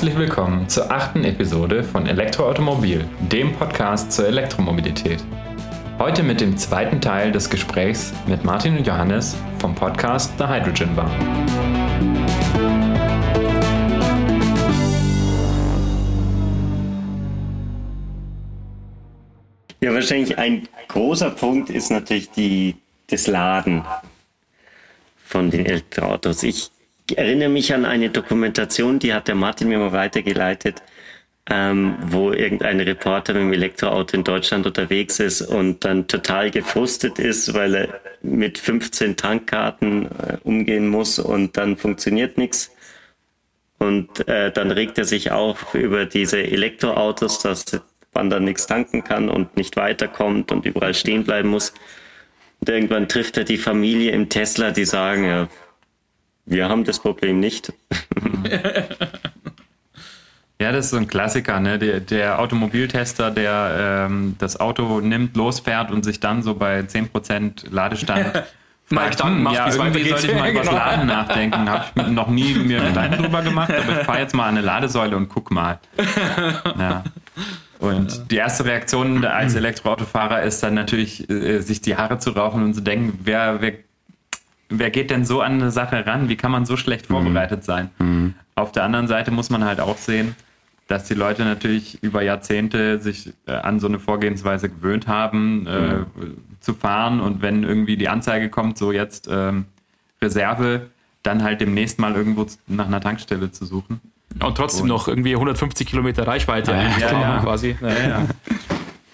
Herzlich willkommen zur achten Episode von Elektroautomobil, dem Podcast zur Elektromobilität. Heute mit dem zweiten Teil des Gesprächs mit Martin und Johannes vom Podcast The Hydrogen Bar. Ja, wahrscheinlich ein großer Punkt ist natürlich die, das Laden von den Elektroautos. Ich erinnere mich an eine Dokumentation, die hat der Martin mir mal weitergeleitet, ähm, wo irgendein Reporter mit dem Elektroauto in Deutschland unterwegs ist und dann total gefrustet ist, weil er mit 15 Tankkarten äh, umgehen muss und dann funktioniert nichts. Und äh, dann regt er sich auf über diese Elektroautos, dass man dann nichts tanken kann und nicht weiterkommt und überall stehen bleiben muss. Und irgendwann trifft er die Familie im Tesla, die sagen, ja, wir haben das Problem nicht. Ja, das ist so ein Klassiker, ne? Der, der Automobiltester, der ähm, das Auto nimmt, losfährt und sich dann so bei 10% Ladestand fragt, hm, macht, ja, irgendwie sollte ich mal über genau. Laden nachdenken. Habe ich noch nie mir Gedanken drüber gemacht, aber ich fahre jetzt mal an eine Ladesäule und guck mal. Ja. Und die erste Reaktion als Elektroautofahrer ist dann natürlich, äh, sich die Haare zu rauchen und zu denken, wer, wer, wer geht denn so an eine Sache ran? Wie kann man so schlecht mhm. vorbereitet sein? Mhm. Auf der anderen Seite muss man halt auch sehen, dass die Leute natürlich über Jahrzehnte sich äh, an so eine Vorgehensweise gewöhnt haben, äh, mhm. zu fahren und wenn irgendwie die Anzeige kommt, so jetzt ähm, Reserve, dann halt demnächst mal irgendwo nach einer Tankstelle zu suchen. Und trotzdem und, noch irgendwie 150 Kilometer Reichweite ja, ja, ja. quasi.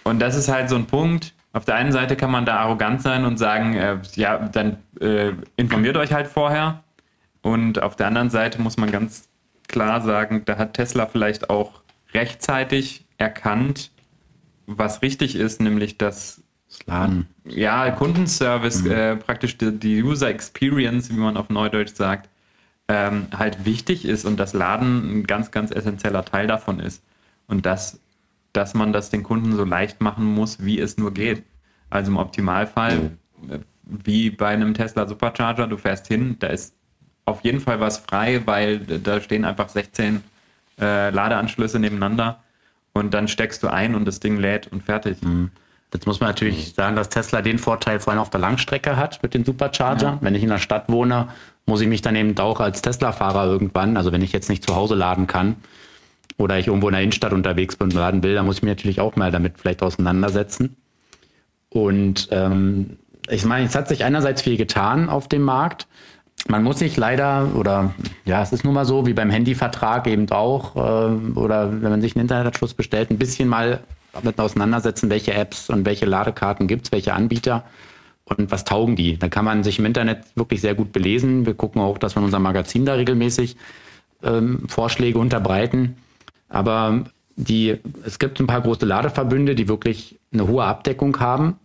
Und das ist halt so ein Punkt. Auf der einen Seite kann man da arrogant sein und sagen, äh, ja, dann äh, informiert euch halt vorher. Und auf der anderen Seite muss man ganz klar sagen, da hat Tesla vielleicht auch rechtzeitig erkannt, was richtig ist, nämlich dass Laden. Ja, Kundenservice, mhm. äh, praktisch die, die, User Experience, wie man auf Neudeutsch sagt, ähm, halt wichtig ist und das Laden ein ganz, ganz essentieller Teil davon ist. Und dass, dass man das den Kunden so leicht machen muss, wie es nur geht. Also im Optimalfall, mhm. wie bei einem Tesla Supercharger, du fährst hin, da ist auf jeden Fall was frei, weil da stehen einfach 16 äh, Ladeanschlüsse nebeneinander und dann steckst du ein und das Ding lädt und fertig. Mhm. Jetzt muss man natürlich sagen, dass Tesla den Vorteil vor allem auf der Langstrecke hat mit den Supercharger. Ja. Wenn ich in der Stadt wohne, muss ich mich dann eben auch als Tesla-Fahrer irgendwann, also wenn ich jetzt nicht zu Hause laden kann oder ich irgendwo in der Innenstadt unterwegs bin und laden will, dann muss ich mich natürlich auch mal damit vielleicht auseinandersetzen. Und ähm, ich meine, es hat sich einerseits viel getan auf dem Markt man muss sich leider, oder ja, es ist nun mal so, wie beim Handyvertrag eben auch, äh, oder wenn man sich einen Internetanschluss bestellt, ein bisschen mal damit auseinandersetzen, welche Apps und welche Ladekarten gibt es, welche Anbieter und was taugen die. Da kann man sich im Internet wirklich sehr gut belesen. Wir gucken auch, dass wir in unserem Magazin da regelmäßig ähm, Vorschläge unterbreiten. Aber die, es gibt ein paar große Ladeverbünde, die wirklich eine hohe Abdeckung haben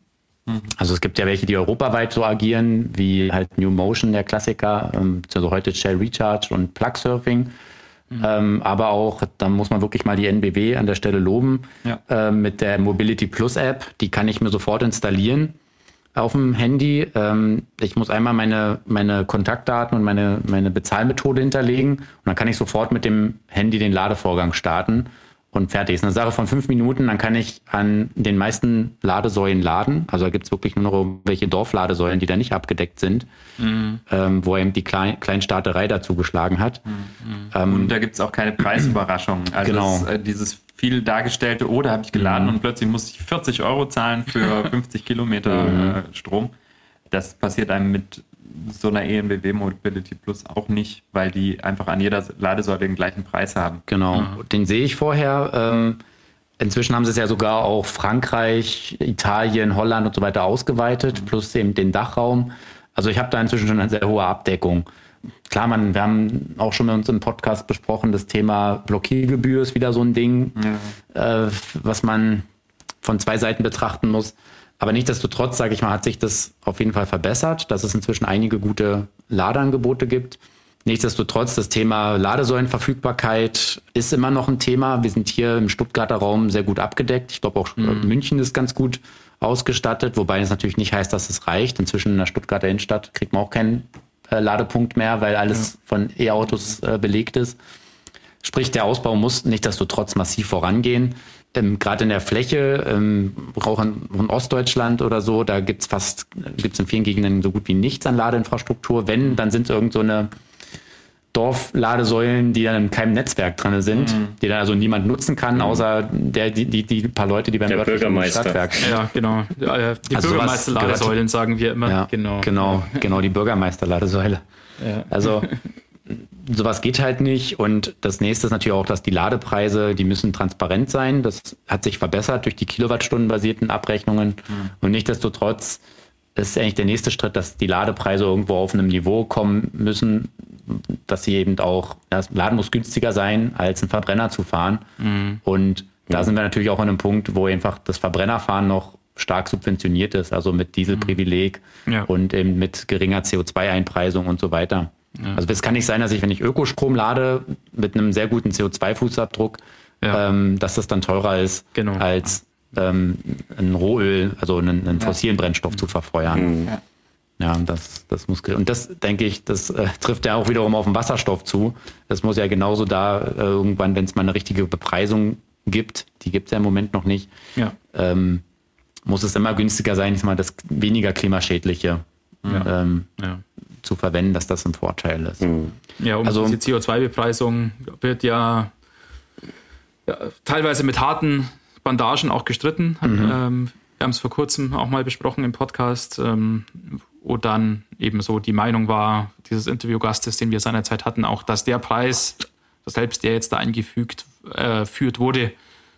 Mhm. Also es gibt ja welche, die europaweit so agieren, wie halt New Motion, der Klassiker, ähm, also heute Shell Recharge und Plug Surfing. Mhm. Ähm, aber auch, da muss man wirklich mal die NBW an der Stelle loben, ja. ähm, mit der Mobility Plus App, die kann ich mir sofort installieren auf dem Handy. Ähm, ich muss einmal meine, meine Kontaktdaten und meine, meine Bezahlmethode hinterlegen und dann kann ich sofort mit dem Handy den Ladevorgang starten und fertig. Ist eine Sache von fünf Minuten, dann kann ich an den meisten Ladesäulen laden. Also da gibt es wirklich nur noch welche Dorfladesäulen, die da nicht abgedeckt sind, mhm. ähm, wo eben die Klein Kleinstaaterei dazu geschlagen hat. Mhm. Ähm, und da gibt es auch keine Preisüberraschung. Also genau. Das, äh, dieses viel dargestellte, oh, da habe ich geladen mhm. und plötzlich muss ich 40 Euro zahlen für 50 Kilometer mhm. äh, Strom. Das passiert einem mit so einer ENBW Mobility Plus auch nicht, weil die einfach an jeder Ladesäule den gleichen Preis haben. Genau, mhm. den sehe ich vorher. Ähm, inzwischen haben sie es ja sogar auch Frankreich, Italien, Holland und so weiter ausgeweitet, mhm. plus eben den Dachraum. Also ich habe da inzwischen schon eine sehr hohe Abdeckung. Klar, man, wir haben auch schon mit uns im Podcast besprochen, das Thema Blockiergebühr ist wieder so ein Ding, ja. äh, was man von zwei Seiten betrachten muss. Aber nichtsdestotrotz, sage ich mal, hat sich das auf jeden Fall verbessert, dass es inzwischen einige gute Ladeangebote gibt. Nichtsdestotrotz, das Thema Ladesäulenverfügbarkeit ist immer noch ein Thema. Wir sind hier im Stuttgarter Raum sehr gut abgedeckt. Ich glaube auch mhm. München ist ganz gut ausgestattet, wobei es natürlich nicht heißt, dass es reicht. Inzwischen in der Stuttgarter Innenstadt kriegt man auch keinen äh, Ladepunkt mehr, weil alles ja. von E-Autos äh, belegt ist. Sprich, der Ausbau muss nicht desto trotz massiv vorangehen. Ähm, Gerade in der Fläche, ähm, auch in, in, Ostdeutschland oder so, da gibt's fast, gibt's in vielen Gegenden so gut wie nichts an Ladeinfrastruktur. Wenn, dann sind es irgend so eine Dorfladesäulen, die dann in keinem Netzwerk dran sind, mhm. die dann also niemand nutzen kann, mhm. außer der, die, die, die paar Leute, die beim der Bürgermeister. Stadtwerk. Ja, genau. Die also Bürgermeisterladesäulen sagen wir immer. Ja, genau. Genau, genau, die Bürgermeisterladesäule. Ja. Also sowas geht halt nicht. Und das nächste ist natürlich auch, dass die Ladepreise, die müssen transparent sein. Das hat sich verbessert durch die Kilowattstundenbasierten Abrechnungen. Mhm. Und nichtsdestotrotz ist eigentlich der nächste Schritt, dass die Ladepreise irgendwo auf einem Niveau kommen müssen, dass sie eben auch, das Laden muss günstiger sein, als ein Verbrenner zu fahren. Mhm. Und da sind wir natürlich auch an einem Punkt, wo einfach das Verbrennerfahren noch stark subventioniert ist, also mit Dieselprivileg mhm. ja. und eben mit geringer CO2-Einpreisung und so weiter. Ja. Also es kann nicht sein, dass ich, wenn ich Ökostrom lade mit einem sehr guten CO2-Fußabdruck, ja. ähm, dass das dann teurer ist genau. als ähm, ein Rohöl, also einen, einen fossilen Brennstoff zu verfeuern. Mhm. Ja, das, das muss und das denke ich, das äh, trifft ja auch wiederum auf den Wasserstoff zu. Das muss ja genauso da äh, irgendwann, wenn es mal eine richtige Bepreisung gibt, die gibt es ja im Moment noch nicht, ja. ähm, muss es immer günstiger sein, ist mal das weniger klimaschädliche ja. Ähm, ja. zu verwenden, dass das ein Vorteil ist. Mhm. Ja, um also, diese CO2-Bepreisung wird ja, teilweise mit harten Bandagen auch gestritten. Mhm. Ähm, wir haben es vor kurzem auch mal besprochen im Podcast, ähm, wo dann eben so die Meinung war, dieses Interviewgastes, den wir seinerzeit hatten, auch, dass der Preis, selbst der jetzt da eingefügt äh, führt wurde,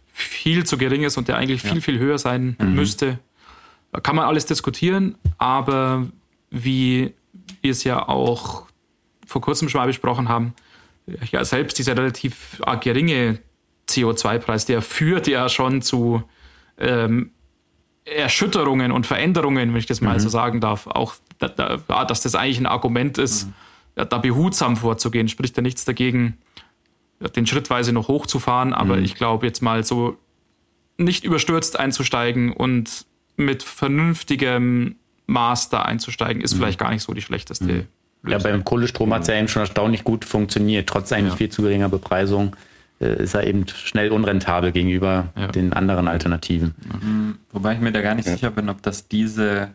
viel zu gering ist und der eigentlich ja. viel, viel höher sein mhm. müsste. Kann man alles diskutieren, aber wie wir es ja auch vor kurzem schon mal besprochen haben, ja, selbst dieser relativ geringe CO2-Preis, der führt ja schon zu ähm, Erschütterungen und Veränderungen, wenn ich das mal mhm. so sagen darf. Auch, da, da, dass das eigentlich ein Argument ist, mhm. da behutsam vorzugehen, spricht ja nichts dagegen, den schrittweise noch hochzufahren. Aber mhm. ich glaube, jetzt mal so nicht überstürzt einzusteigen und mit vernünftigem Maß da einzusteigen, ist vielleicht gar nicht so die schlechteste. Lösung. Ja, beim Kohlestrom hat es ja eben schon erstaunlich gut funktioniert, trotz eigentlich ja. viel zu geringer Bepreisung. Äh, ist er eben schnell unrentabel gegenüber ja. den anderen Alternativen. Mhm. Wobei ich mir da gar nicht ja. sicher bin, ob das diese,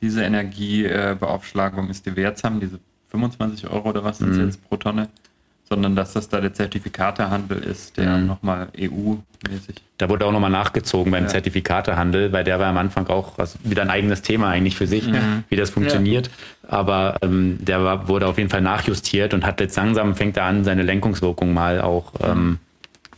diese Energiebeaufschlagung ist, die wir jetzt haben, diese 25 Euro oder was sind mhm. jetzt pro Tonne, sondern dass das da der Zertifikatehandel ist, der mhm. nochmal EU-mäßig. Da wurde auch nochmal nachgezogen beim ja. Zertifikatehandel, weil der war am Anfang auch also wieder ein eigenes Thema eigentlich für sich, mhm. wie das funktioniert. Ja. Aber ähm, der war, wurde auf jeden Fall nachjustiert und hat jetzt langsam fängt er an, seine Lenkungswirkung mal auch ähm,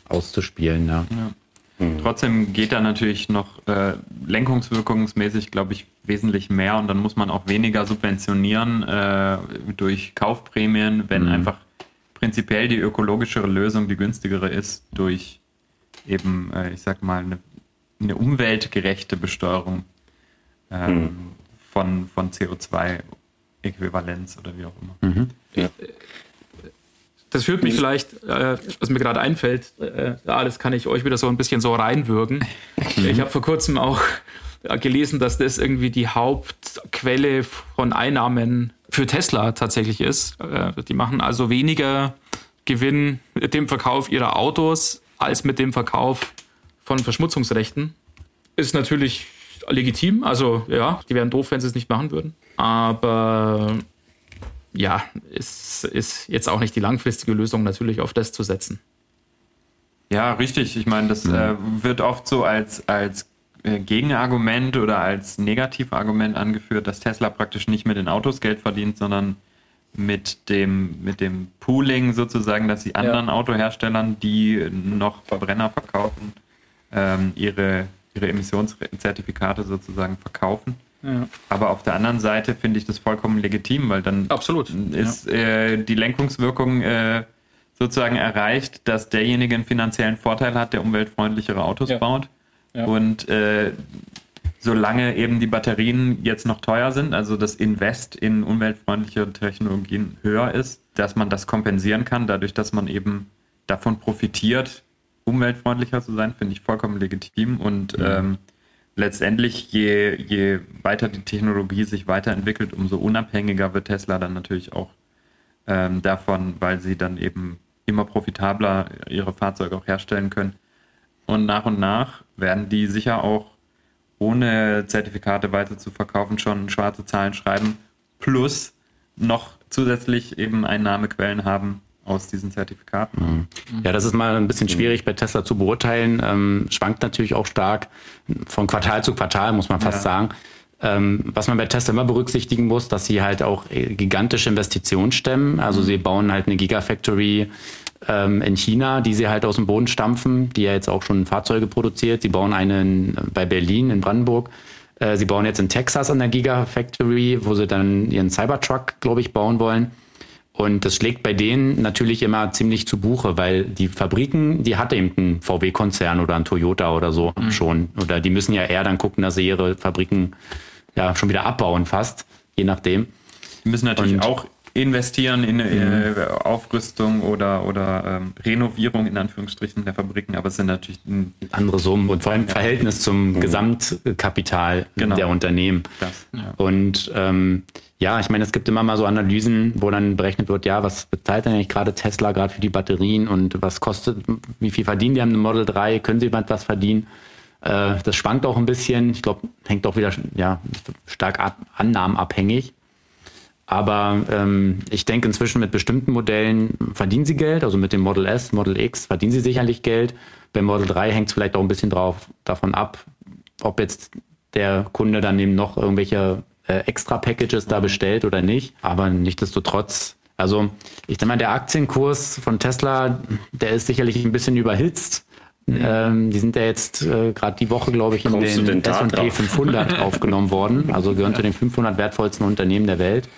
auszuspielen. Ja. ja. Mhm. Trotzdem geht da natürlich noch äh, lenkungswirkungsmäßig, glaube ich, wesentlich mehr und dann muss man auch weniger subventionieren äh, durch Kaufprämien, wenn mhm. einfach prinzipiell die ökologischere Lösung die günstigere ist durch eben, äh, ich sag mal, eine, eine umweltgerechte Besteuerung ähm, hm. von, von CO2-Äquivalenz oder wie auch immer. Mhm. Ja. Das führt mich vielleicht, äh, was mir gerade einfällt, äh, das kann ich euch wieder so ein bisschen so reinwürgen. Mhm. Ich habe vor kurzem auch gelesen, dass das irgendwie die Hauptquelle von Einnahmen für Tesla tatsächlich ist. Äh, die machen also weniger Gewinn mit dem Verkauf ihrer Autos als mit dem Verkauf von Verschmutzungsrechten. Ist natürlich legitim. Also ja, die wären doof, wenn sie es nicht machen würden. Aber ja, es ist jetzt auch nicht die langfristige Lösung, natürlich auf das zu setzen. Ja, richtig. Ich meine, das äh, wird oft so als, als äh, Gegenargument oder als Negativargument angeführt, dass Tesla praktisch nicht mit den Autos Geld verdient, sondern mit dem, mit dem Pooling sozusagen, dass sie anderen ja. Autoherstellern, die noch Verbrenner verkaufen, ähm, ihre, ihre Emissionszertifikate sozusagen verkaufen. Ja. Aber auf der anderen Seite finde ich das vollkommen legitim, weil dann Absolut. ist ja. äh, die Lenkungswirkung äh, sozusagen erreicht, dass derjenige einen finanziellen Vorteil hat, der umweltfreundlichere Autos baut ja. Und äh, solange eben die Batterien jetzt noch teuer sind, also das Invest in umweltfreundliche Technologien höher ist, dass man das kompensieren kann, dadurch, dass man eben davon profitiert, umweltfreundlicher zu sein, finde ich vollkommen legitim. Und mhm. ähm, letztendlich, je, je weiter die Technologie sich weiterentwickelt, umso unabhängiger wird Tesla dann natürlich auch ähm, davon, weil sie dann eben immer profitabler ihre Fahrzeuge auch herstellen können. Und nach und nach werden die sicher auch ohne Zertifikate weiter zu verkaufen schon schwarze Zahlen schreiben, plus noch zusätzlich eben Einnahmequellen haben aus diesen Zertifikaten. Mhm. Ja, das ist mal ein bisschen schwierig bei Tesla zu beurteilen. Ähm, schwankt natürlich auch stark von Quartal zu Quartal, muss man fast ja. sagen. Ähm, was man bei Tesla immer berücksichtigen muss, dass sie halt auch äh, gigantische Investitionen stemmen. Also mhm. sie bauen halt eine Gigafactory ähm, in China, die sie halt aus dem Boden stampfen, die ja jetzt auch schon Fahrzeuge produziert. Sie bauen eine in, bei Berlin in Brandenburg. Äh, sie bauen jetzt in Texas an der Gigafactory, wo sie dann ihren Cybertruck, glaube ich, bauen wollen. Und das schlägt bei denen natürlich immer ziemlich zu Buche, weil die Fabriken, die hat eben ein VW-Konzern oder ein Toyota oder so mhm. schon. Oder die müssen ja eher dann gucken, dass sie ihre Fabriken ja schon wieder abbauen fast, je nachdem. Die müssen natürlich Und, auch investieren in äh, mhm. Aufrüstung oder, oder ähm, Renovierung in Anführungsstrichen der Fabriken, aber es sind natürlich andere Summen und vor allem ja. Verhältnis zum mhm. Gesamtkapital genau. der Unternehmen. Das, ja. Und ähm, ja, ich meine, es gibt immer mal so Analysen, wo dann berechnet wird, ja, was bezahlt denn eigentlich gerade Tesla gerade für die Batterien und was kostet, wie viel verdienen die haben eine Model 3, können sie jemand was verdienen? Äh, das schwankt auch ein bisschen. Ich glaube, hängt auch wieder ja, stark ab, annahmenabhängig. Aber ähm, ich denke inzwischen mit bestimmten Modellen verdienen sie Geld, also mit dem Model S, Model X verdienen sie sicherlich Geld. Beim Model 3 hängt es vielleicht auch ein bisschen drauf, davon ab, ob jetzt der Kunde dann eben noch irgendwelche äh, extra Packages da bestellt oder nicht. Aber nichtsdestotrotz, also ich denke mal, der Aktienkurs von Tesla, der ist sicherlich ein bisschen überhitzt. Ähm, die sind ja jetzt äh, gerade die Woche, glaube ich, in Kommst den, den S&P 500 aufgenommen worden. Also gehören zu den 500 wertvollsten Unternehmen der Welt.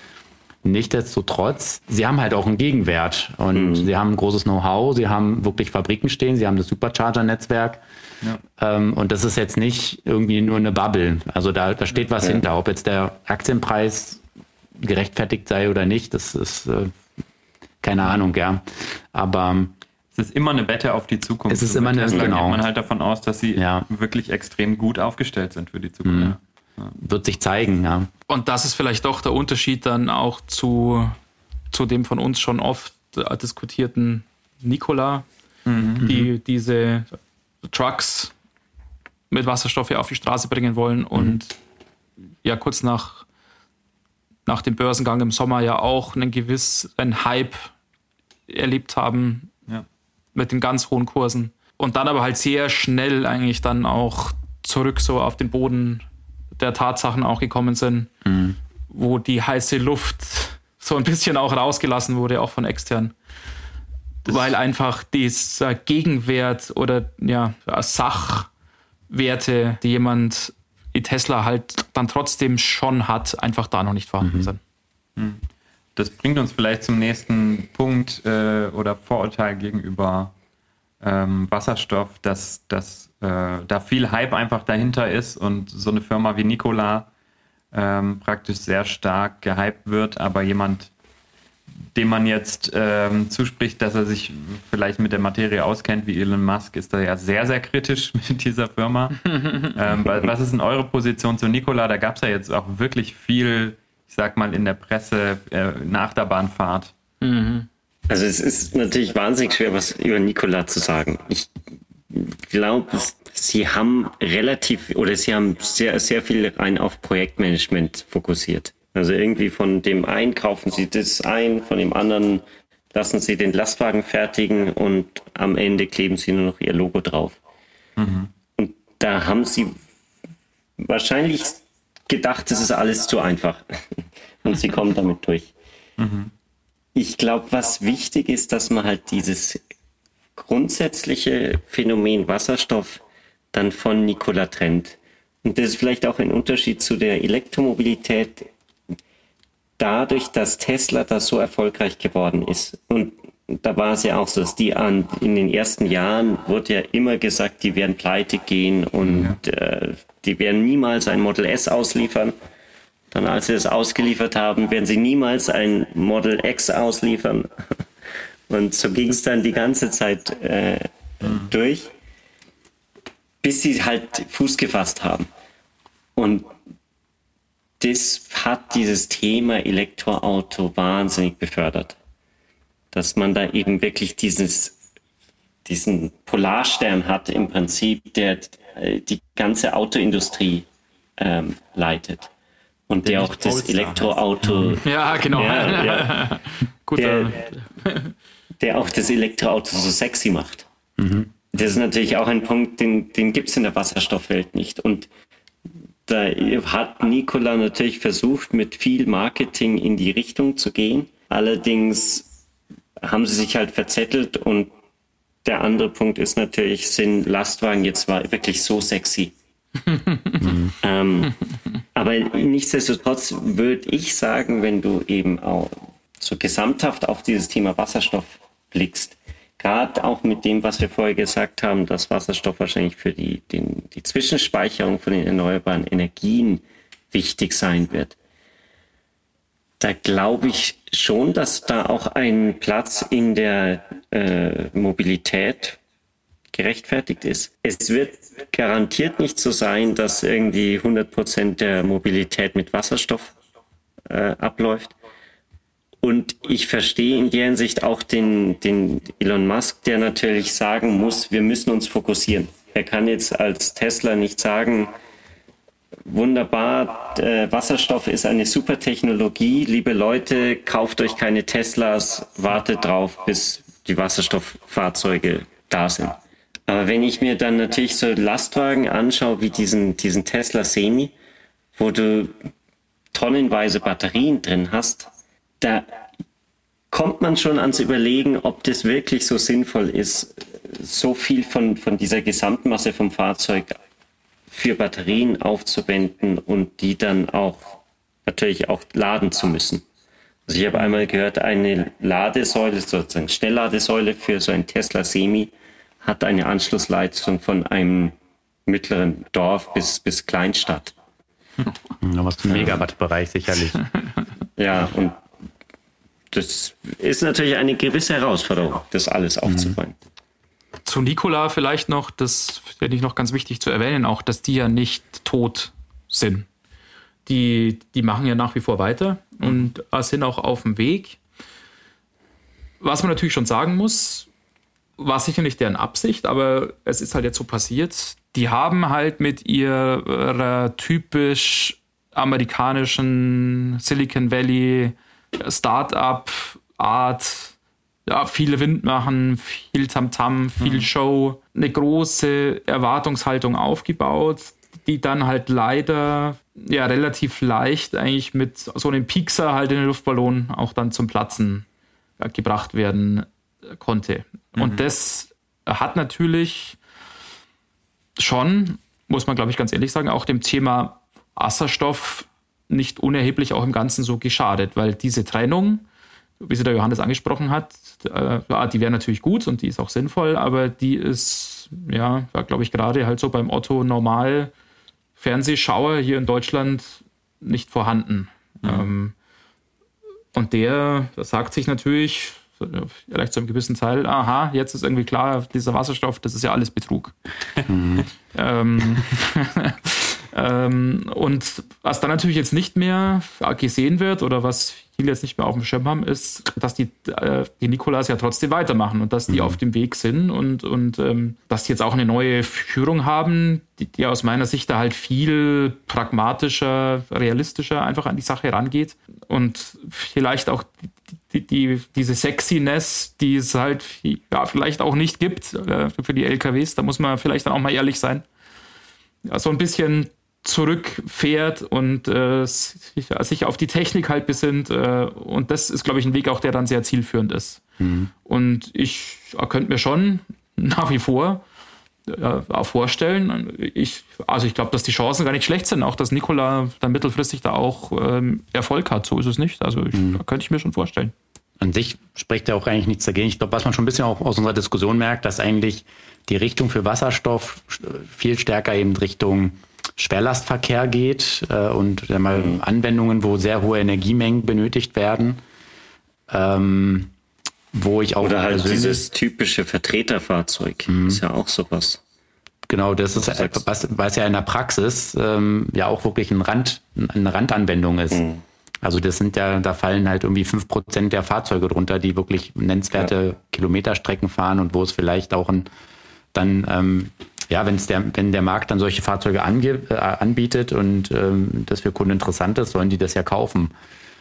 Nichtsdestotrotz, sie haben halt auch einen Gegenwert und mhm. sie haben ein großes Know-how, sie haben wirklich Fabriken stehen, sie haben das Supercharger-Netzwerk. Ja. Ähm, und das ist jetzt nicht irgendwie nur eine Bubble. Also da, da steht was ja. hinter. Ob jetzt der Aktienpreis gerechtfertigt sei oder nicht, das ist äh, keine Ahnung, ja. Aber es ist immer eine Wette auf die Zukunft. Es ist immer eine, Tesla genau. geht man halt davon aus, dass sie ja. wirklich extrem gut aufgestellt sind für die Zukunft. Mhm. Ja. Wird sich zeigen, ja. Und das ist vielleicht doch der Unterschied dann auch zu, zu dem von uns schon oft diskutierten Nikola, mhm. die diese Trucks mit Wasserstoff auf die Straße bringen wollen und mhm. ja kurz nach, nach dem Börsengang im Sommer ja auch einen gewissen Hype erlebt haben, mit den ganz hohen Kursen. Und dann aber halt sehr schnell eigentlich dann auch zurück so auf den Boden der Tatsachen auch gekommen sind, mhm. wo die heiße Luft so ein bisschen auch rausgelassen wurde, auch von extern. Das Weil einfach dieser Gegenwert oder ja, Sachwerte, die jemand wie Tesla halt dann trotzdem schon hat, einfach da noch nicht vorhanden mhm. sind. Mhm das bringt uns vielleicht zum nächsten Punkt äh, oder Vorurteil gegenüber ähm, Wasserstoff, dass, dass da viel Hype einfach dahinter ist und so eine Firma wie Nikola ähm, praktisch sehr stark gehypt wird, aber jemand, dem man jetzt ähm, zuspricht, dass er sich vielleicht mit der Materie auskennt, wie Elon Musk, ist da ja sehr, sehr kritisch mit dieser Firma. ähm, was ist denn eure Position zu Nikola? Da gab es ja jetzt auch wirklich viel ich sag mal, in der Presse äh, nach der Bahnfahrt. Mhm. Also es ist natürlich wahnsinnig schwer, was über Nikola zu sagen. Ich glaube, sie haben relativ oder sie haben sehr, sehr viel rein auf Projektmanagement fokussiert. Also irgendwie von dem einen kaufen sie das ein, von dem anderen lassen sie den Lastwagen fertigen und am Ende kleben sie nur noch ihr Logo drauf. Mhm. Und da haben sie wahrscheinlich gedacht, das ist alles zu einfach. Und sie kommen damit durch. Mhm. Ich glaube, was wichtig ist, dass man halt dieses grundsätzliche Phänomen Wasserstoff dann von Nikola trennt. Und das ist vielleicht auch ein Unterschied zu der Elektromobilität. Dadurch, dass Tesla da so erfolgreich geworden ist und da war es ja auch so, dass die an, in den ersten Jahren wurde ja immer gesagt, die werden pleite gehen und ja. äh, die werden niemals ein Model S ausliefern. Dann, als sie es ausgeliefert haben, werden sie niemals ein Model X ausliefern. Und so ging es dann die ganze Zeit äh, mhm. durch, bis sie halt Fuß gefasst haben. Und das hat dieses Thema Elektroauto wahnsinnig befördert. dass man da eben wirklich dieses, diesen Polarstern hat im Prinzip, der äh, die ganze Autoindustrie ähm, leitet. Und der, der auch das Elektroauto. Ja, genau. Ja, ja. der, der auch das Elektroauto so sexy macht. Mhm. Das ist natürlich auch ein Punkt, den, den gibt es in der Wasserstoffwelt nicht. Und da hat Nikola natürlich versucht, mit viel Marketing in die Richtung zu gehen. Allerdings haben sie sich halt verzettelt und der andere Punkt ist natürlich, sind Lastwagen jetzt war wirklich so sexy. ähm, aber nichtsdestotrotz würde ich sagen, wenn du eben auch so gesamthaft auf dieses Thema Wasserstoff blickst, gerade auch mit dem, was wir vorher gesagt haben, dass Wasserstoff wahrscheinlich für die, den, die Zwischenspeicherung von den erneuerbaren Energien wichtig sein wird. Da glaube ich schon, dass da auch ein Platz in der äh, Mobilität gerechtfertigt ist. Es wird garantiert nicht so sein, dass irgendwie 100 Prozent der Mobilität mit Wasserstoff äh, abläuft. Und ich verstehe in der Hinsicht auch den, den Elon Musk, der natürlich sagen muss, wir müssen uns fokussieren. Er kann jetzt als Tesla nicht sagen, wunderbar, äh, Wasserstoff ist eine super Technologie, liebe Leute, kauft euch keine Teslas, wartet drauf, bis die Wasserstofffahrzeuge da sind. Aber wenn ich mir dann natürlich so Lastwagen anschaue, wie diesen, diesen Tesla Semi, wo du tonnenweise Batterien drin hast, da kommt man schon ans Überlegen, ob das wirklich so sinnvoll ist, so viel von, von dieser Gesamtmasse vom Fahrzeug für Batterien aufzuwenden und die dann auch natürlich auch laden zu müssen. Also ich habe einmal gehört, eine Ladesäule, sozusagen Schnellladesäule für so ein Tesla Semi hat eine Anschlussleitung von einem mittleren Dorf bis, bis Kleinstadt. Ja, was Megawatt-Bereich sicherlich. Ja, und das ist natürlich eine gewisse Herausforderung, das alles mhm. aufzubauen. Zu Nikola vielleicht noch, das finde ich noch ganz wichtig zu erwähnen, auch, dass die ja nicht tot sind. Die, die machen ja nach wie vor weiter mhm. und sind auch auf dem Weg. Was man natürlich schon sagen muss, war sicher nicht deren Absicht, aber es ist halt jetzt so passiert. Die haben halt mit ihrer typisch amerikanischen Silicon Valley Start-up-Art, ja, viel Wind machen, viel Tamtam, -Tam, viel mhm. Show, eine große Erwartungshaltung aufgebaut, die dann halt leider ja relativ leicht eigentlich mit so einem Piekser halt in den Luftballon auch dann zum Platzen ja, gebracht werden konnte. Mhm. Und das hat natürlich schon, muss man glaube ich ganz ehrlich sagen, auch dem Thema Wasserstoff nicht unerheblich auch im Ganzen so geschadet, weil diese Trennung, wie sie der Johannes angesprochen hat, äh, die wäre natürlich gut und die ist auch sinnvoll, aber die ist, ja, glaube ich, gerade halt so beim Otto normal Fernsehschauer hier in Deutschland nicht vorhanden. Mhm. Ähm, und der sagt sich natürlich, vielleicht zu einem gewissen Teil, aha, jetzt ist irgendwie klar, dieser Wasserstoff, das ist ja alles Betrug. Mhm. ähm, ähm, und was dann natürlich jetzt nicht mehr gesehen wird oder was viele jetzt nicht mehr auf dem Schirm haben, ist, dass die, äh, die Nikolas ja trotzdem weitermachen und dass die mhm. auf dem Weg sind und, und ähm, dass die jetzt auch eine neue Führung haben, die, die aus meiner Sicht da halt viel pragmatischer, realistischer einfach an die Sache rangeht und vielleicht auch die, die, diese Sexiness, die es halt ja, vielleicht auch nicht gibt äh, für die LKWs, da muss man vielleicht dann auch mal ehrlich sein. So ein bisschen zurückfährt und äh, sich, auf die Technik halt besinnt. Äh, und das ist, glaube ich, ein Weg auch, der dann sehr zielführend ist. Mhm. Und ich könnte mir schon nach wie vor äh, auch vorstellen, ich, also ich glaube, dass die Chancen gar nicht schlecht sind, auch dass Nikola dann mittelfristig da auch ähm, Erfolg hat. So ist es nicht. Also ich, mhm. könnte ich mir schon vorstellen. An sich spricht ja auch eigentlich nichts dagegen. Ich glaube, was man schon ein bisschen auch aus unserer Diskussion merkt, dass eigentlich die Richtung für Wasserstoff viel stärker eben Richtung Schwerlastverkehr geht äh, und mal mhm. Anwendungen, wo sehr hohe Energiemengen benötigt werden. Ähm, wo ich auch Oder halt dieses typische Vertreterfahrzeug mhm. ist ja auch sowas. Genau, das ist was, was ja in der Praxis ähm, ja auch wirklich ein Rand, eine Randanwendung ist. Mhm. Also das sind ja, da fallen halt irgendwie fünf Prozent der Fahrzeuge drunter, die wirklich nennenswerte ja. Kilometerstrecken fahren und wo es vielleicht auch ein, dann, ähm, ja, wenn es der, wenn der Markt dann solche Fahrzeuge ange, äh, anbietet und ähm, das für Kunden interessant ist, sollen die das ja kaufen.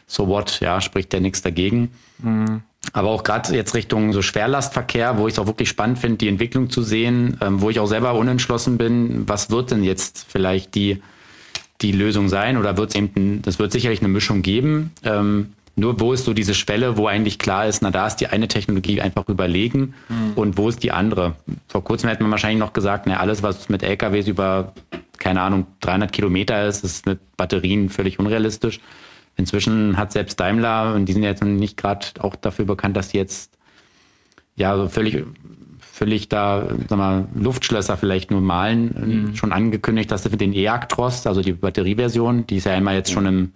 So what, ja, spricht ja nichts dagegen. Mhm. Aber auch gerade jetzt Richtung so Schwerlastverkehr, wo ich es auch wirklich spannend finde, die Entwicklung zu sehen, ähm, wo ich auch selber unentschlossen bin, was wird denn jetzt vielleicht die die Lösung sein oder wird es eben, das wird sicherlich eine Mischung geben. Ähm, nur wo ist so diese Schwelle, wo eigentlich klar ist, na da ist die eine Technologie einfach überlegen mhm. und wo ist die andere? Vor kurzem hätte man wahrscheinlich noch gesagt, na alles, was mit LKWs über, keine Ahnung, 300 Kilometer ist, ist mit Batterien völlig unrealistisch. Inzwischen hat selbst Daimler, und die sind jetzt nicht gerade auch dafür bekannt, dass sie jetzt ja so völlig völlig da, sag mal, Luftschlösser vielleicht nur malen, mhm. schon angekündigt, dass sie für den E-Actros, also die Batterieversion, die es ja einmal jetzt schon im,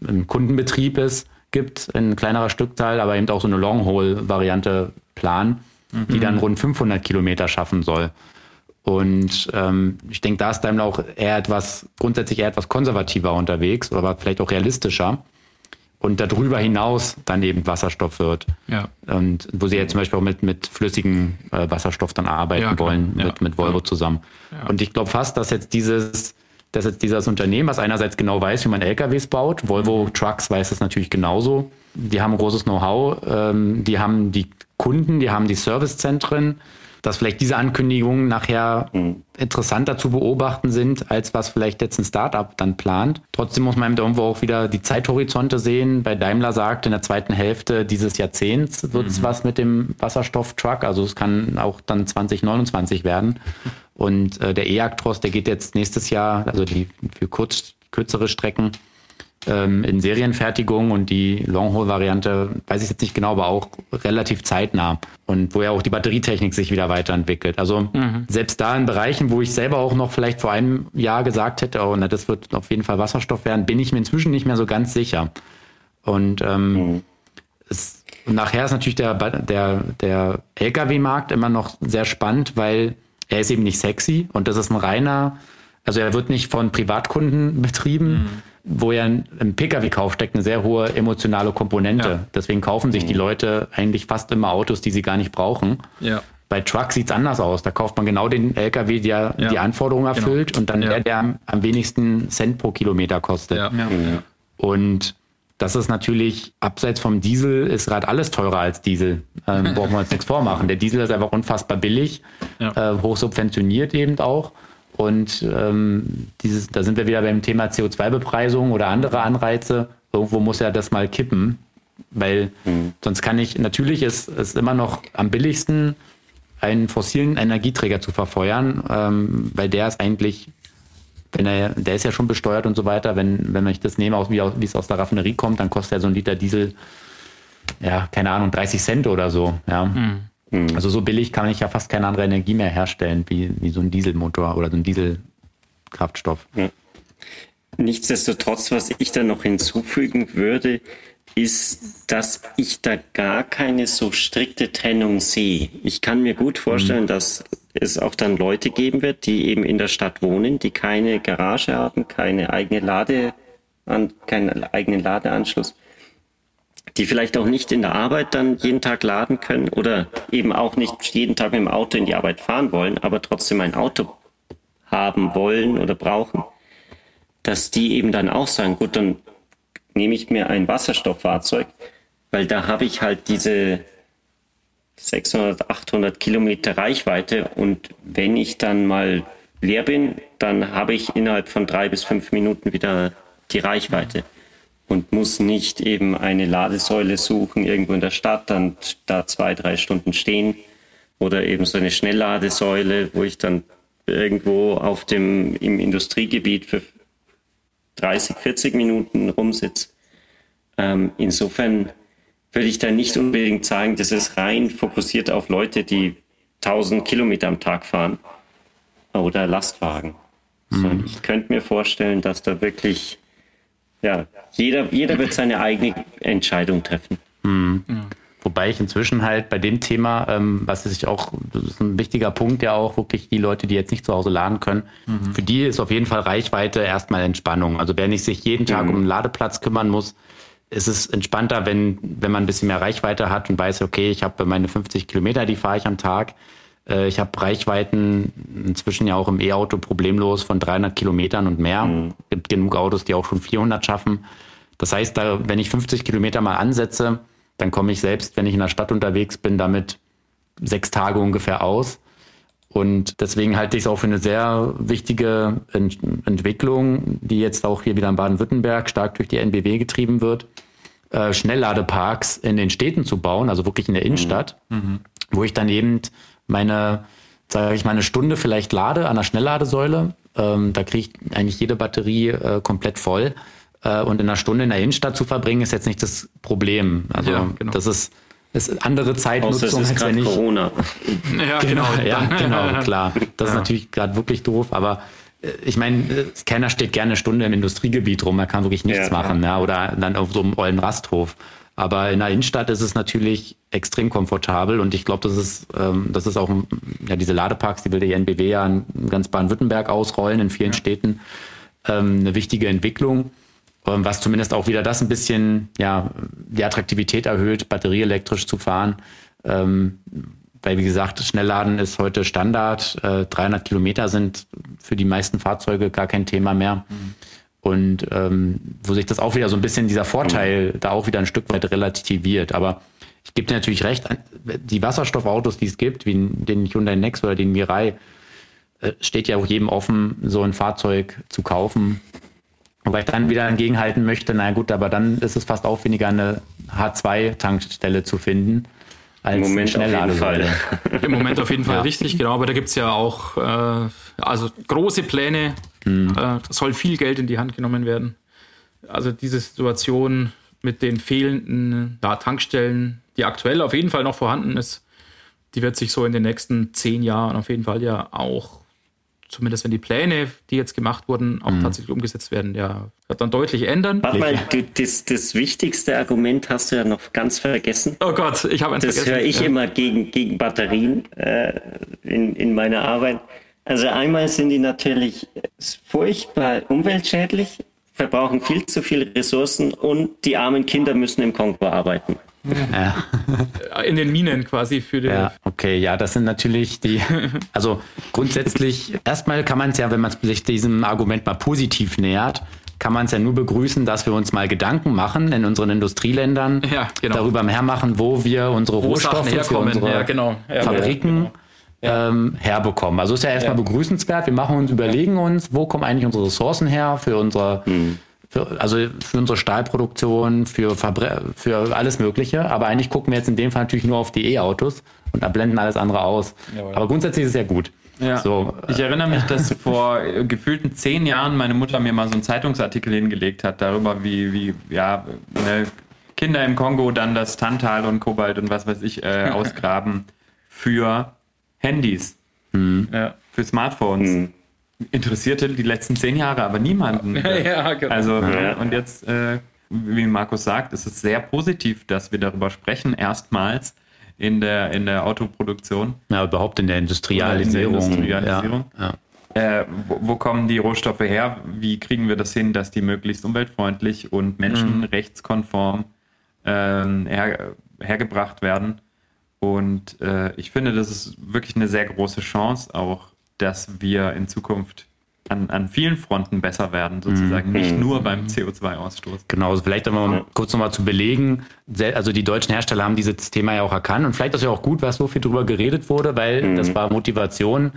im Kundenbetrieb ist, gibt, in kleinerer Stückzahl, aber eben auch so eine Long-Haul-Variante planen, mhm. die dann rund 500 Kilometer schaffen soll. Und ähm, ich denke, da ist Daimler auch eher etwas, grundsätzlich eher etwas konservativer unterwegs, aber vielleicht auch realistischer und darüber hinaus dann eben Wasserstoff wird. Ja. Und wo sie jetzt zum Beispiel auch mit, mit flüssigem äh, Wasserstoff dann arbeiten ja, wollen, ja. mit, mit Volvo zusammen. Und ich glaube fast, dass jetzt dieses, dass jetzt dieses Unternehmen, was einerseits genau weiß, wie man LKWs baut, Volvo Trucks weiß es natürlich genauso, die haben großes Know-how, ähm, die haben die Kunden, die haben die Servicezentren, dass vielleicht diese Ankündigungen nachher mhm. interessanter zu beobachten sind, als was vielleicht jetzt ein Startup dann plant. Trotzdem muss man irgendwo auch wieder die Zeithorizonte sehen. Bei Daimler sagt, in der zweiten Hälfte dieses Jahrzehnts wird es mhm. was mit dem Wasserstofftruck. Also es kann auch dann 2029 werden. Und äh, der E-Actros, der geht jetzt nächstes Jahr, also die für kurz, kürzere Strecken, ähm, in Serienfertigung und die Long-Haul-Variante, weiß ich jetzt nicht genau, aber auch relativ zeitnah und wo ja auch die Batterietechnik sich wieder weiterentwickelt. Also mhm. selbst da in Bereichen, wo ich selber auch noch vielleicht vor einem Jahr gesagt hätte, oh, na, das wird auf jeden Fall Wasserstoff werden, bin ich mir inzwischen nicht mehr so ganz sicher. Und ähm, mhm. es, nachher ist natürlich der, der, der Lkw-Markt immer noch sehr spannend, weil er ist eben nicht sexy und das ist ein reiner, also er wird nicht von Privatkunden betrieben. Mhm wo ja im Pkw-Kauf steckt eine sehr hohe emotionale Komponente. Ja. Deswegen kaufen sich die mhm. Leute eigentlich fast immer Autos, die sie gar nicht brauchen. Ja. Bei Truck sieht's anders aus. Da kauft man genau den LKW, der ja. die Anforderungen genau. erfüllt genau. und dann der, der am, am, wenigsten Cent pro Kilometer kostet. Und das ist natürlich, abseits vom Diesel, ist gerade alles teurer als Diesel. Ähm, brauchen wir uns nichts vormachen. Der Diesel ist einfach unfassbar billig, äh, hoch subventioniert eben auch. Und ähm, dieses, da sind wir wieder beim Thema CO2-Bepreisung oder andere Anreize. Irgendwo muss ja das mal kippen, weil mhm. sonst kann ich, natürlich ist es immer noch am billigsten, einen fossilen Energieträger zu verfeuern, ähm, weil der ist eigentlich, wenn er, der ist ja schon besteuert und so weiter, wenn, wenn ich das nehme, wie, wie es aus der Raffinerie kommt, dann kostet ja so ein Liter Diesel, ja, keine Ahnung, 30 Cent oder so, ja. Mhm. Mhm. Also so billig kann ich ja fast keine andere Energie mehr herstellen, wie, wie so ein Dieselmotor oder so ein Dieselkraftstoff. Ja. Nichtsdestotrotz, was ich da noch hinzufügen würde, ist, dass ich da gar keine so strikte Trennung sehe. Ich kann mir gut vorstellen, mhm. dass es auch dann Leute geben wird, die eben in der Stadt wohnen, die keine Garage haben, keine eigene Lade, keinen eigenen Ladeanschluss die vielleicht auch nicht in der Arbeit dann jeden Tag laden können oder eben auch nicht jeden Tag mit dem Auto in die Arbeit fahren wollen, aber trotzdem ein Auto haben wollen oder brauchen, dass die eben dann auch sagen, gut, dann nehme ich mir ein Wasserstofffahrzeug, weil da habe ich halt diese 600, 800 Kilometer Reichweite und wenn ich dann mal leer bin, dann habe ich innerhalb von drei bis fünf Minuten wieder die Reichweite und muss nicht eben eine Ladesäule suchen irgendwo in der Stadt, dann da zwei, drei Stunden stehen oder eben so eine Schnellladesäule, wo ich dann irgendwo auf dem, im Industriegebiet für 30, 40 Minuten rumsitze. Ähm, insofern würde ich da nicht unbedingt sagen, das ist rein fokussiert auf Leute, die 1000 Kilometer am Tag fahren oder Lastwagen. Mhm. ich könnte mir vorstellen, dass da wirklich ja, jeder, jeder wird seine eigene Entscheidung treffen. Mhm. Ja. Wobei ich inzwischen halt bei dem Thema, ähm, was sich auch, das ist ein wichtiger Punkt, ja auch wirklich die Leute, die jetzt nicht zu Hause laden können, mhm. für die ist auf jeden Fall Reichweite erstmal Entspannung. Also wer nicht sich jeden Tag mhm. um einen Ladeplatz kümmern muss, ist es entspannter, wenn, wenn man ein bisschen mehr Reichweite hat und weiß, okay, ich habe meine 50 Kilometer, die fahre ich am Tag. Äh, ich habe Reichweiten inzwischen ja auch im E-Auto problemlos von 300 Kilometern und mehr. Mhm. Es gibt genug Autos, die auch schon 400 schaffen. Das heißt, da, wenn ich 50 Kilometer mal ansetze, dann komme ich selbst, wenn ich in der Stadt unterwegs bin, damit sechs Tage ungefähr aus. Und deswegen halte ich es auch für eine sehr wichtige Ent Entwicklung, die jetzt auch hier wieder in Baden-Württemberg stark durch die NBW getrieben wird, äh, Schnellladeparks in den Städten zu bauen, also wirklich in der Innenstadt, mhm. wo ich dann eben meine, sage ich mal, eine Stunde vielleicht lade an der Schnellladesäule. Ähm, da kriege ich eigentlich jede Batterie äh, komplett voll äh, und in einer Stunde in der Innenstadt zu verbringen, ist jetzt nicht das Problem. Also ja, genau. das ist, ist andere Zeitnutzung, als wenn ich. Corona. Ja, genau, genau, ja, genau, klar. Das ja. ist natürlich gerade wirklich doof, aber äh, ich meine, äh, keiner steht gerne eine Stunde im Industriegebiet rum, man kann wirklich nichts ja, machen, ja. oder dann auf so einem ollen Rasthof. Aber in der Innenstadt ist es natürlich extrem komfortabel und ich glaube, das ist, ähm, das ist auch, ja, diese Ladeparks, die will die NBW ja in ganz Baden-Württemberg ausrollen, in vielen Städten, ähm, eine wichtige Entwicklung. Ähm, was zumindest auch wieder das ein bisschen, ja, die Attraktivität erhöht, batterieelektrisch zu fahren. Ähm, weil, wie gesagt, Schnellladen ist heute Standard. Äh, 300 Kilometer sind für die meisten Fahrzeuge gar kein Thema mehr. Mhm. Und ähm, wo sich das auch wieder so ein bisschen dieser Vorteil mhm. da auch wieder ein Stück weit relativiert. Aber ich gebe dir natürlich recht, die Wasserstoffautos, die es gibt, wie den Hyundai Next oder den Mirai, äh, steht ja auch jedem offen, so ein Fahrzeug zu kaufen Wobei ich dann wieder entgegenhalten möchte, na gut, aber dann ist es fast aufwendiger, eine H2-Tankstelle zu finden. Als Im Moment auf jeden Fall. Im Moment auf jeden Fall ja. richtig, genau. Aber da gibt es ja auch äh, also große Pläne. Mhm. Äh, soll viel Geld in die Hand genommen werden. Also diese Situation mit den fehlenden ja, Tankstellen, die aktuell auf jeden Fall noch vorhanden ist, die wird sich so in den nächsten zehn Jahren auf jeden Fall ja auch zumindest wenn die Pläne, die jetzt gemacht wurden, auch mhm. tatsächlich umgesetzt werden, ja, wird dann deutlich ändern. Warte mal, du, das, das wichtigste Argument hast du ja noch ganz vergessen. Oh Gott, ich habe eins das vergessen. Das höre ich ja. immer gegen, gegen Batterien äh, in, in meiner Arbeit. Also einmal sind die natürlich furchtbar umweltschädlich, verbrauchen viel zu viele Ressourcen und die armen Kinder müssen im Kongo arbeiten. Ja. In den Minen quasi für den. Ja, okay, ja, das sind natürlich die. Also grundsätzlich, erstmal kann man es ja, wenn man sich diesem Argument mal positiv nähert, kann man es ja nur begrüßen, dass wir uns mal Gedanken machen in unseren Industrieländern, ja, genau. darüber mehr machen, wo wir unsere wo Rohstoffe für unsere ja, genau. ja, Fabriken ähm, herbekommen. Also ist ja erstmal begrüßenswert. Wir machen uns, überlegen uns, wo kommen eigentlich unsere Ressourcen her für unsere mhm für, also für unsere Stahlproduktion, für, Verbre für alles Mögliche. Aber eigentlich gucken wir jetzt in dem Fall natürlich nur auf die E-Autos und da blenden alles andere aus. Jawohl. Aber grundsätzlich ist es ja gut. Ja. So, ich erinnere mich, dass vor gefühlten zehn Jahren meine Mutter mir mal so einen Zeitungsartikel hingelegt hat darüber, wie, wie ja, ne, Kinder im Kongo dann das Tantal und Kobalt und was weiß ich äh, ausgraben für Handys, mhm. ja, für Smartphones. Mhm interessierte die letzten zehn Jahre aber niemanden. ja, genau. Also, ja. und jetzt, äh, wie Markus sagt, ist es sehr positiv, dass wir darüber sprechen, erstmals in der, in der Autoproduktion. Ja, überhaupt in der Industrialisierung. In der Industrialisierung. Ja, ja. Äh, wo, wo, kommen die Rohstoffe her? Wie kriegen wir das hin, dass die möglichst umweltfreundlich und menschenrechtskonform äh, her, hergebracht werden? Und äh, ich finde, das ist wirklich eine sehr große Chance, auch dass wir in Zukunft an, an vielen Fronten besser werden, sozusagen, mhm. nicht nur beim CO2-Ausstoß. Genau, also vielleicht einmal ja. kurz nochmal zu belegen, also die deutschen Hersteller haben dieses Thema ja auch erkannt und vielleicht ist ja auch gut, was so viel drüber geredet wurde, weil mhm. das war Motivation,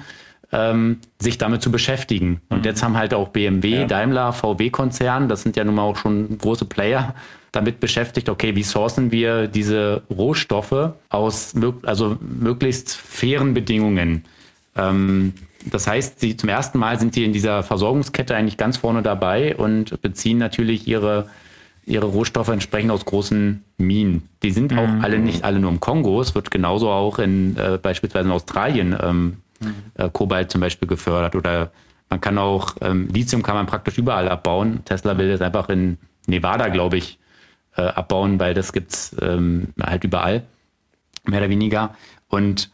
ähm, sich damit zu beschäftigen. Und mhm. jetzt haben halt auch BMW, ja. Daimler, VW-Konzern, das sind ja nun mal auch schon große Player, damit beschäftigt, okay, wie sourcen wir diese Rohstoffe aus also möglichst fairen Bedingungen. Ähm, das heißt, sie zum ersten Mal sind sie in dieser Versorgungskette eigentlich ganz vorne dabei und beziehen natürlich ihre, ihre Rohstoffe entsprechend aus großen Minen. Die sind auch mhm. alle nicht alle nur im Kongo. Es wird genauso auch in äh, beispielsweise in Australien ähm, mhm. äh, Kobalt zum Beispiel gefördert oder man kann auch ähm, Lithium kann man praktisch überall abbauen. Tesla will das einfach in Nevada, glaube ich, äh, abbauen, weil das gibt's ähm, halt überall. mehr oder weniger. Und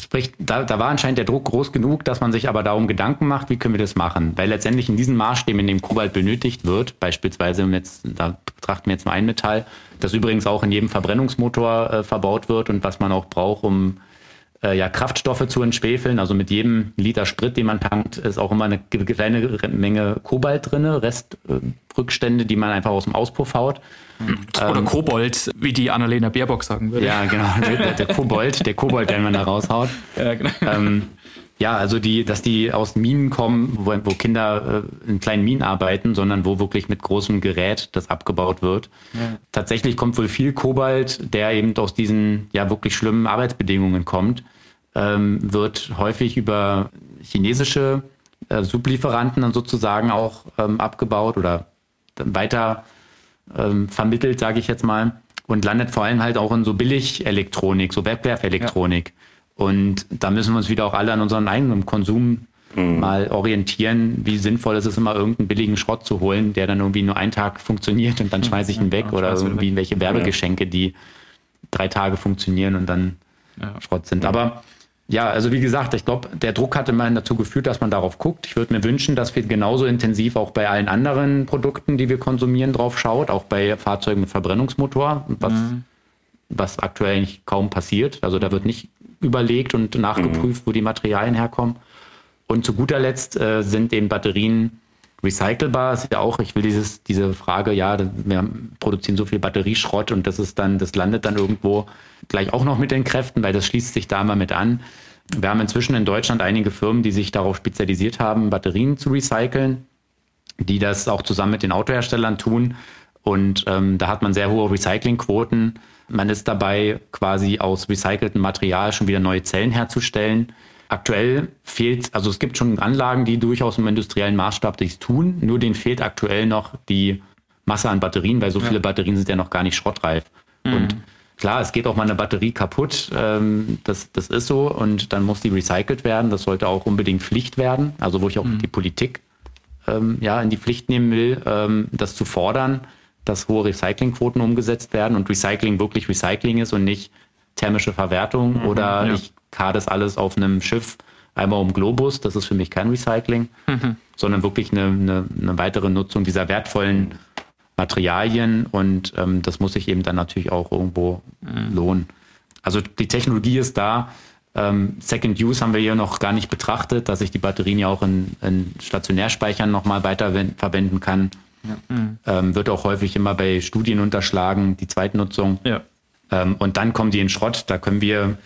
Sprich, da, da war anscheinend der Druck groß genug, dass man sich aber darum Gedanken macht, wie können wir das machen? Weil letztendlich in diesen Maßstäben, in dem Kobalt benötigt wird, beispielsweise, jetzt, da betrachten wir jetzt nur ein Metall, das übrigens auch in jedem Verbrennungsmotor äh, verbaut wird und was man auch braucht, um äh, ja, Kraftstoffe zu entschwefeln. Also mit jedem Liter Sprit, den man tankt, ist auch immer eine kleine Menge Kobalt drin, Restrückstände, die man einfach aus dem Auspuff haut. Oder ähm, Kobold, wie die Annalena Baerbock sagen würde. Ja, genau. Der, der Kobold, der Kobold, den man da raushaut. Ja, genau. Ähm, ja, also die, dass die aus Minen kommen, wo, wo Kinder äh, in kleinen Minen arbeiten, sondern wo wirklich mit großem Gerät das abgebaut wird. Ja. Tatsächlich kommt wohl viel Kobalt, der eben aus diesen ja wirklich schlimmen Arbeitsbedingungen kommt, ähm, wird häufig über chinesische äh, Sublieferanten dann sozusagen auch ähm, abgebaut oder weiter ähm, vermittelt, sage ich jetzt mal, und landet vor allem halt auch in so Billig-Elektronik, so Wegwerfelektronik. Ja. Und da müssen wir uns wieder auch alle an unseren eigenen Konsum mhm. mal orientieren, wie sinnvoll ist es immer, irgendeinen billigen Schrott zu holen, der dann irgendwie nur einen Tag funktioniert und dann schmeiße ich ihn weg ja, oder irgendwie weg. welche Werbegeschenke, die drei Tage funktionieren und dann ja. Schrott sind. Aber ja, also wie gesagt, ich glaube, der Druck hat immerhin dazu geführt, dass man darauf guckt. Ich würde mir wünschen, dass wir genauso intensiv auch bei allen anderen Produkten, die wir konsumieren, drauf schaut, auch bei Fahrzeugen mit Verbrennungsmotor, was, mhm. was aktuell nicht kaum passiert. Also da wird nicht überlegt und nachgeprüft, mhm. wo die Materialien herkommen. Und zu guter Letzt äh, sind eben Batterien recycelbar. Das ist ja auch, ich will dieses, diese Frage, ja, wir produzieren so viel Batterieschrott und das ist dann, das landet dann irgendwo gleich auch noch mit den Kräften, weil das schließt sich da mal mit an. Wir haben inzwischen in Deutschland einige Firmen, die sich darauf spezialisiert haben, Batterien zu recyceln, die das auch zusammen mit den Autoherstellern tun. Und ähm, da hat man sehr hohe Recyclingquoten. Man ist dabei, quasi aus recyceltem Material schon wieder neue Zellen herzustellen. Aktuell fehlt, also es gibt schon Anlagen, die durchaus im industriellen Maßstab dies tun, nur denen fehlt aktuell noch die Masse an Batterien, weil so ja. viele Batterien sind ja noch gar nicht schrottreif. Mhm. Und Klar, es geht auch mal eine Batterie kaputt, ähm, das, das ist so und dann muss die recycelt werden. Das sollte auch unbedingt Pflicht werden, also wo ich auch mhm. die Politik ähm, ja, in die Pflicht nehmen will, ähm, das zu fordern, dass hohe Recyclingquoten umgesetzt werden und Recycling wirklich Recycling ist und nicht thermische Verwertung mhm, oder ja. ich kade das alles auf einem Schiff einmal um Globus, das ist für mich kein Recycling, mhm. sondern wirklich eine, eine, eine weitere Nutzung dieser wertvollen Materialien und ähm, das muss sich eben dann natürlich auch irgendwo mhm. lohnen. Also die Technologie ist da. Ähm, Second Use haben wir hier noch gar nicht betrachtet, dass ich die Batterien ja auch in, in Stationärspeichern nochmal weiter verwenden kann. Mhm. Ähm, wird auch häufig immer bei Studien unterschlagen, die Zweitnutzung. Ja. Ähm, und dann kommen die in Schrott. Da können wir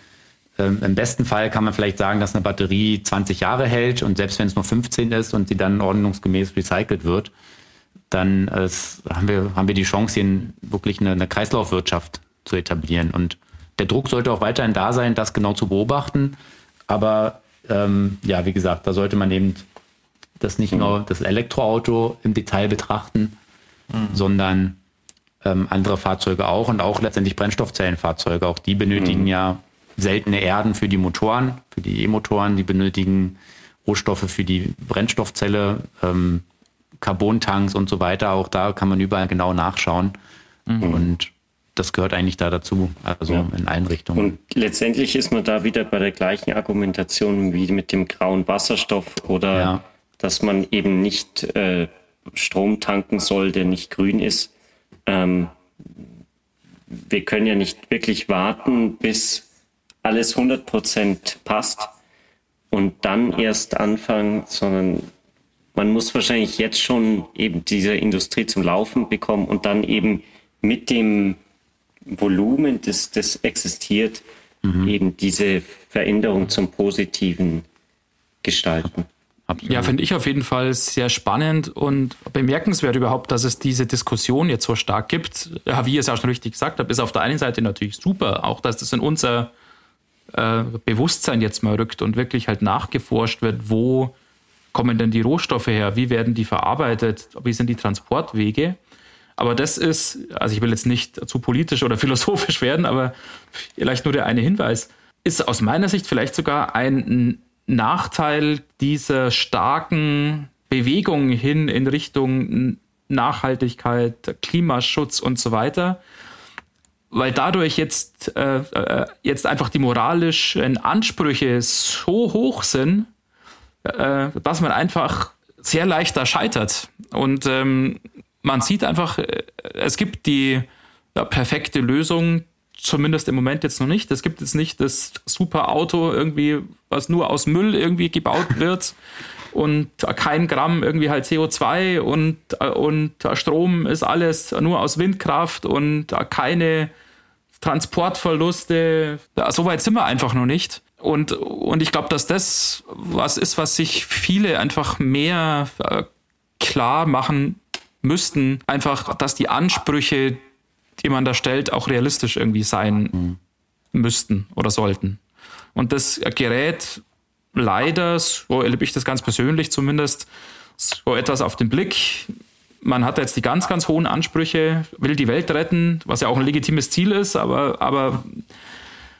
ähm, im besten Fall kann man vielleicht sagen, dass eine Batterie 20 Jahre hält und selbst wenn es nur 15 ist und sie dann ordnungsgemäß recycelt wird, dann äh, haben, wir, haben wir die Chance, hier wirklich eine, eine Kreislaufwirtschaft zu etablieren. Und der Druck sollte auch weiterhin da sein, das genau zu beobachten. Aber ähm, ja, wie gesagt, da sollte man eben das nicht mhm. nur das Elektroauto im Detail betrachten, mhm. sondern ähm, andere Fahrzeuge auch und auch letztendlich Brennstoffzellenfahrzeuge. Auch die benötigen mhm. ja seltene Erden für die Motoren, für die E-Motoren, die benötigen Rohstoffe für die Brennstoffzelle. Ähm, Carbontanks und so weiter. Auch da kann man überall genau nachschauen. Mhm. Und das gehört eigentlich da dazu, also ja. in allen Richtungen. Und letztendlich ist man da wieder bei der gleichen Argumentation wie mit dem grauen Wasserstoff oder ja. Dass man eben nicht äh, Strom tanken soll, der nicht grün ist. Ähm, wir können ja nicht wirklich warten, bis alles 100% passt und dann erst anfangen, sondern man muss wahrscheinlich jetzt schon eben diese Industrie zum Laufen bekommen und dann eben mit dem Volumen, das, das existiert, mhm. eben diese Veränderung zum Positiven gestalten. Absolut. Ja, finde ich auf jeden Fall sehr spannend und bemerkenswert überhaupt, dass es diese Diskussion jetzt so stark gibt. Ja, wie ihr es auch schon richtig gesagt habt, ist auf der einen Seite natürlich super, auch dass das in unser äh, Bewusstsein jetzt mal rückt und wirklich halt nachgeforscht wird, wo kommen denn die Rohstoffe her? Wie werden die verarbeitet? Wie sind die Transportwege? Aber das ist, also ich will jetzt nicht zu politisch oder philosophisch werden, aber vielleicht nur der eine Hinweis, ist aus meiner Sicht vielleicht sogar ein Nachteil dieser starken Bewegung hin in Richtung Nachhaltigkeit, Klimaschutz und so weiter, weil dadurch jetzt, äh, äh, jetzt einfach die moralischen Ansprüche so hoch sind, äh, dass man einfach sehr leicht da scheitert. Und ähm, man sieht einfach, äh, es gibt die ja, perfekte Lösung, zumindest im Moment jetzt noch nicht. Es gibt jetzt nicht das super Auto irgendwie, was nur aus Müll irgendwie gebaut wird und kein Gramm irgendwie halt CO2 und, und Strom ist alles nur aus Windkraft und keine Transportverluste. So weit sind wir einfach noch nicht. Und, und ich glaube, dass das was ist, was sich viele einfach mehr äh, klar machen müssten. Einfach, dass die Ansprüche, die man da stellt, auch realistisch irgendwie sein mhm. müssten oder sollten. Und das Gerät leider, so erlebe ich das ganz persönlich zumindest, so etwas auf den Blick. Man hat jetzt die ganz, ganz hohen Ansprüche, will die Welt retten, was ja auch ein legitimes Ziel ist, aber, aber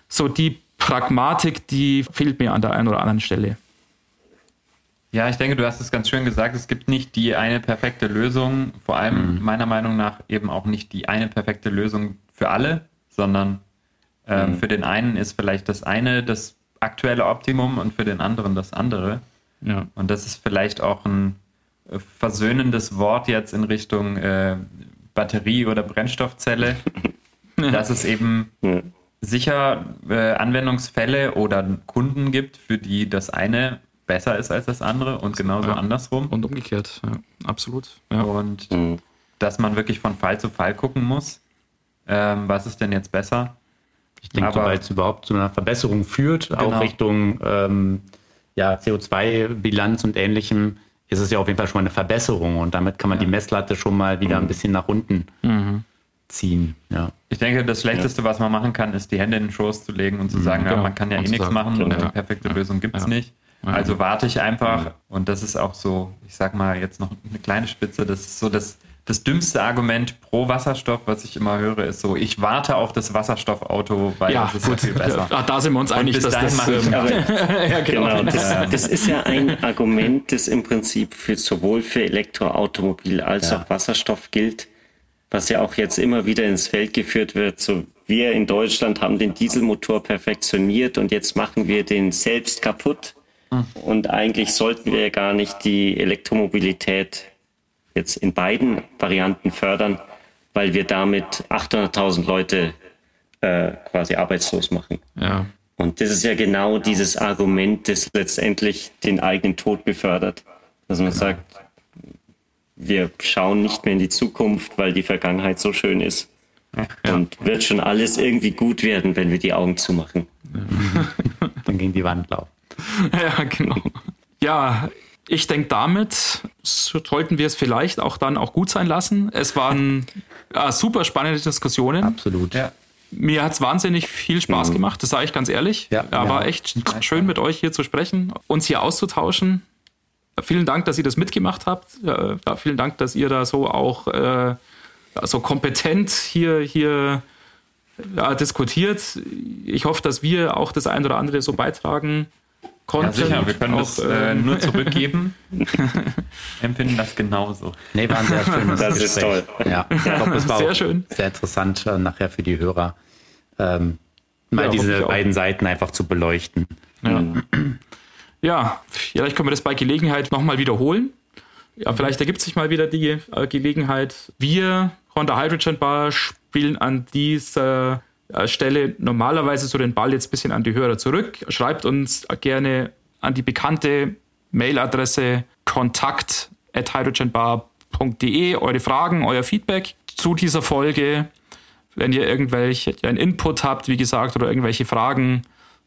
so die Pragmatik, die fehlt mir an der einen oder anderen Stelle. Ja, ich denke, du hast es ganz schön gesagt, es gibt nicht die eine perfekte Lösung, vor allem mhm. meiner Meinung nach eben auch nicht die eine perfekte Lösung für alle, sondern ähm, mhm. für den einen ist vielleicht das eine das aktuelle Optimum und für den anderen das andere. Ja. Und das ist vielleicht auch ein äh, versöhnendes Wort jetzt in Richtung äh, Batterie oder Brennstoffzelle, dass es eben ja sicher äh, Anwendungsfälle oder Kunden gibt, für die das eine besser ist als das andere und genauso ja. andersrum. Und umgekehrt, ja, absolut. Ja. Und mhm. dass man wirklich von Fall zu Fall gucken muss, ähm, was ist denn jetzt besser. Ich denke, weil es überhaupt zu einer Verbesserung führt, genau. auch Richtung ähm, ja, CO2-Bilanz und ähnlichem, ist es ja auf jeden Fall schon mal eine Verbesserung und damit kann man die Messlatte schon mal wieder mhm. ein bisschen nach unten mhm ziehen. Ja. Ich denke, das Schlechteste, ja. was man machen kann, ist die Hände in den Schoß zu legen und zu mhm, sagen, genau. ja, man kann ja und eh nichts machen und eine perfekte Lösung gibt es nicht. Also warte ich einfach und das ist auch so, ich sag mal jetzt noch eine kleine Spitze, das ist so das, das dümmste Argument pro Wasserstoff, was ich immer höre, ist so, ich warte auf das Wasserstoffauto, weil ja, das ist gut. ja viel besser. Ach, da sind wir uns einig, dass das... Ähm, ja, genau. genau das, das, ist ja ein Argument, das im Prinzip für, sowohl für Elektroautomobil als ja. auch Wasserstoff gilt was ja auch jetzt immer wieder ins Feld geführt wird. So, wir in Deutschland haben den Dieselmotor perfektioniert und jetzt machen wir den selbst kaputt. Und eigentlich sollten wir gar nicht die Elektromobilität jetzt in beiden Varianten fördern, weil wir damit 800.000 Leute äh, quasi arbeitslos machen. Ja. Und das ist ja genau dieses Argument, das letztendlich den eigenen Tod befördert. Dass man genau. sagt, wir schauen nicht mehr in die Zukunft, weil die Vergangenheit so schön ist. Ja. Und wird schon alles irgendwie gut werden, wenn wir die Augen zumachen. Dann ging die Wand laufen. Ja, genau. Ja, ich denke, damit sollten wir es vielleicht auch dann auch gut sein lassen. Es waren ja, super spannende Diskussionen. Absolut. Ja. Mir hat es wahnsinnig viel Spaß mhm. gemacht, das sage ich ganz ehrlich. Ja, ja, war echt schön mit euch hier zu sprechen, uns hier auszutauschen. Vielen Dank, dass ihr das mitgemacht habt. Ja, vielen Dank, dass ihr da so auch äh, so kompetent hier, hier ja, diskutiert. Ich hoffe, dass wir auch das ein oder andere so beitragen konnten. Ja, sicher, wir können auch, das äh, nur zurückgeben. Empfinden das genauso. Nee, war ein sehr schönes Das ist toll. Ja, ich glaube, das war sehr auch schön. sehr interessant äh, nachher für die Hörer, ähm, mal ja, diese beiden Seiten einfach zu beleuchten. Ja. Ja, vielleicht können wir das bei Gelegenheit nochmal wiederholen. Ja, vielleicht ergibt sich mal wieder die äh, Gelegenheit. Wir, Honda Hydrogen Bar, spielen an dieser äh, Stelle normalerweise so den Ball jetzt ein bisschen an die Hörer zurück. Schreibt uns gerne an die bekannte Mailadresse kontakt at hydrogenbar.de eure Fragen, euer Feedback zu dieser Folge. Wenn ihr irgendwelche einen Input habt, wie gesagt, oder irgendwelche Fragen,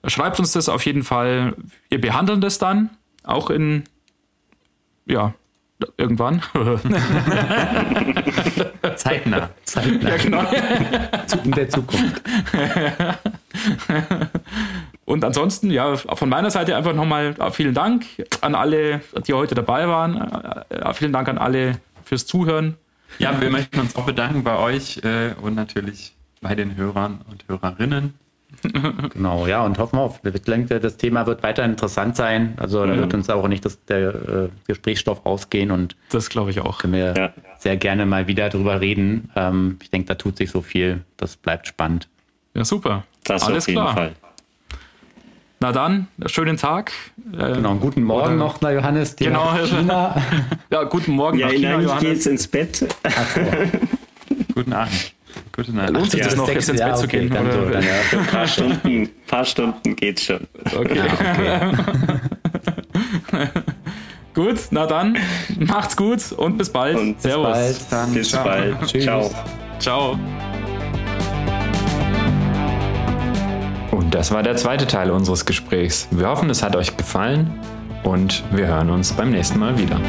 Schreibt uns das auf jeden Fall. Wir behandeln das dann auch in, ja, irgendwann. Zeitnah. Zeitnah. Ja, genau. In der Zukunft. Und ansonsten, ja, von meiner Seite einfach nochmal vielen Dank an alle, die heute dabei waren. Vielen Dank an alle fürs Zuhören. Ja, wir möchten uns auch bedanken bei euch äh, und natürlich bei den Hörern und Hörerinnen genau, ja, und hoffen wir auf. Ich denke, das Thema wird weiter interessant sein. Also da mhm. wird uns auch nicht das, der äh, Gesprächsstoff ausgehen und das glaube ich auch. Können wir ja. sehr gerne mal wieder drüber reden. Ähm, ich denke, da tut sich so viel. Das bleibt spannend. Ja, super. Das Alles auf jeden klar. Fall. Na dann, schönen Tag. Äh, genau, guten Morgen oder, noch, na Johannes. Genau. China. ja, guten Morgen ja, nach China, Johannes. jetzt ins Bett. guten Abend. Gute Nacht. Lohnt sich das noch, jetzt ins Bett zu gehen? Dann so, dann, ja. Ein paar Stunden, paar Stunden geht's schon. Okay. Ja, okay. gut, na dann, macht's gut und bis bald. Und Servus. Bis bald. Dann. Bis Ciao. bald. Tschüss. Ciao. Ciao. Und das war der zweite Teil unseres Gesprächs. Wir hoffen, es hat euch gefallen und wir hören uns beim nächsten Mal wieder.